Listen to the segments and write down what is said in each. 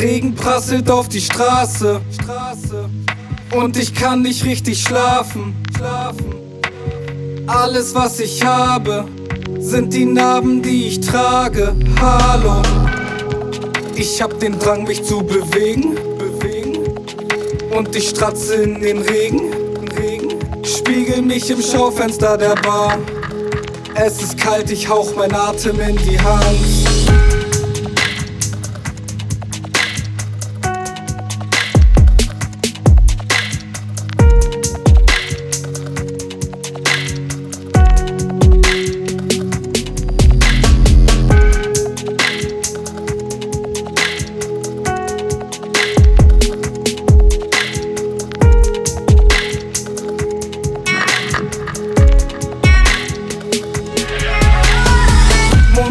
Regen prasselt auf die Straße. Und ich kann nicht richtig schlafen. Alles, was ich habe, sind die Narben, die ich trage. Hallo. Ich hab den Drang, mich zu bewegen. bewegen. Und ich stratze in den Regen. Regen. Spiegel mich im Schaufenster der Bar. Es ist kalt, ich hauch mein Atem in die Hand.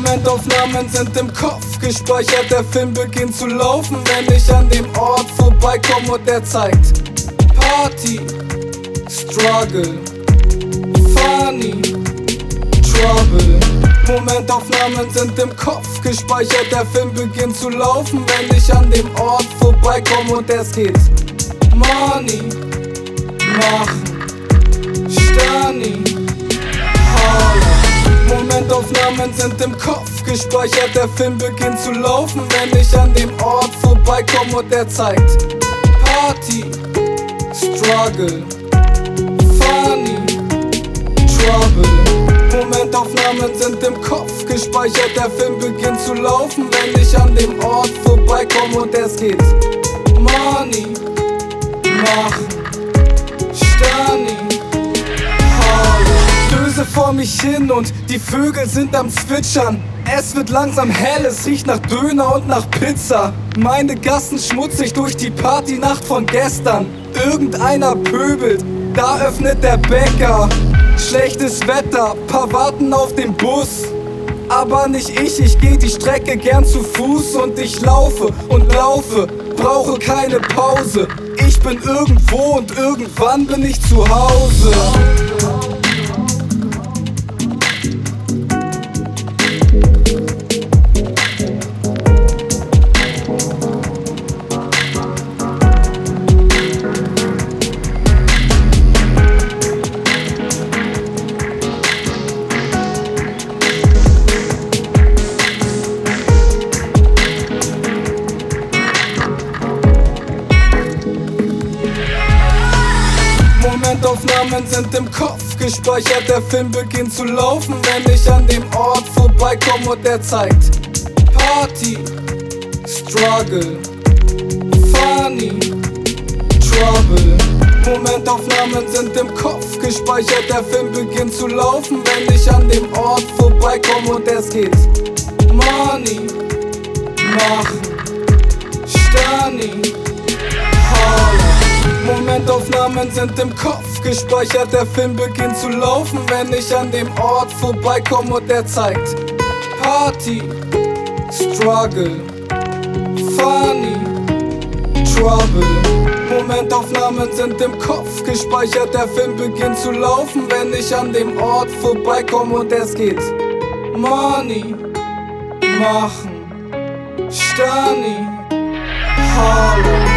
Momentaufnahmen sind im Kopf gespeichert. Der Film beginnt zu laufen, wenn ich an dem Ort vorbeikomme und der zeigt Party, Struggle, Funny, Trouble. Momentaufnahmen sind im Kopf gespeichert. Der Film beginnt zu laufen, wenn ich an dem Ort vorbeikomme und es geht Money, machen, Stani. Momentaufnahmen sind im Kopf gespeichert. Der Film beginnt zu laufen, wenn ich an dem Ort vorbeikomme und er zeigt Party, Struggle, Funny, Trouble. Momentaufnahmen sind im Kopf gespeichert. Der Film beginnt zu laufen, wenn ich an dem Ort vorbeikomme mich hin und die Vögel sind am Zwitschern. Es wird langsam hell, es riecht nach Döner und nach Pizza. Meine Gassen schmutzig durch die Partynacht von gestern. Irgendeiner pöbelt, da öffnet der Bäcker. Schlechtes Wetter, paar warten auf den Bus. Aber nicht ich, ich geh die Strecke gern zu Fuß und ich laufe und laufe, brauche keine Pause. Ich bin irgendwo und irgendwann bin ich zu Hause. Momentaufnahmen sind im Kopf gespeichert. Der Film beginnt zu laufen, wenn ich an dem Ort vorbeikomme und er zeigt Party, Struggle, Funny, Trouble. Momentaufnahmen sind im Kopf gespeichert. Der Film beginnt zu laufen, wenn ich an dem Ort vorbeikomme und es geht Money, machen, Stani. Momentaufnahmen sind im Kopf gespeichert. Der Film beginnt zu laufen, wenn ich an dem Ort vorbeikomme und er zeigt Party, Struggle, Funny, Trouble. Momentaufnahmen sind im Kopf gespeichert. Der Film beginnt zu laufen, wenn ich an dem Ort vorbeikomme und es geht Money, machen, Stani, Harlem.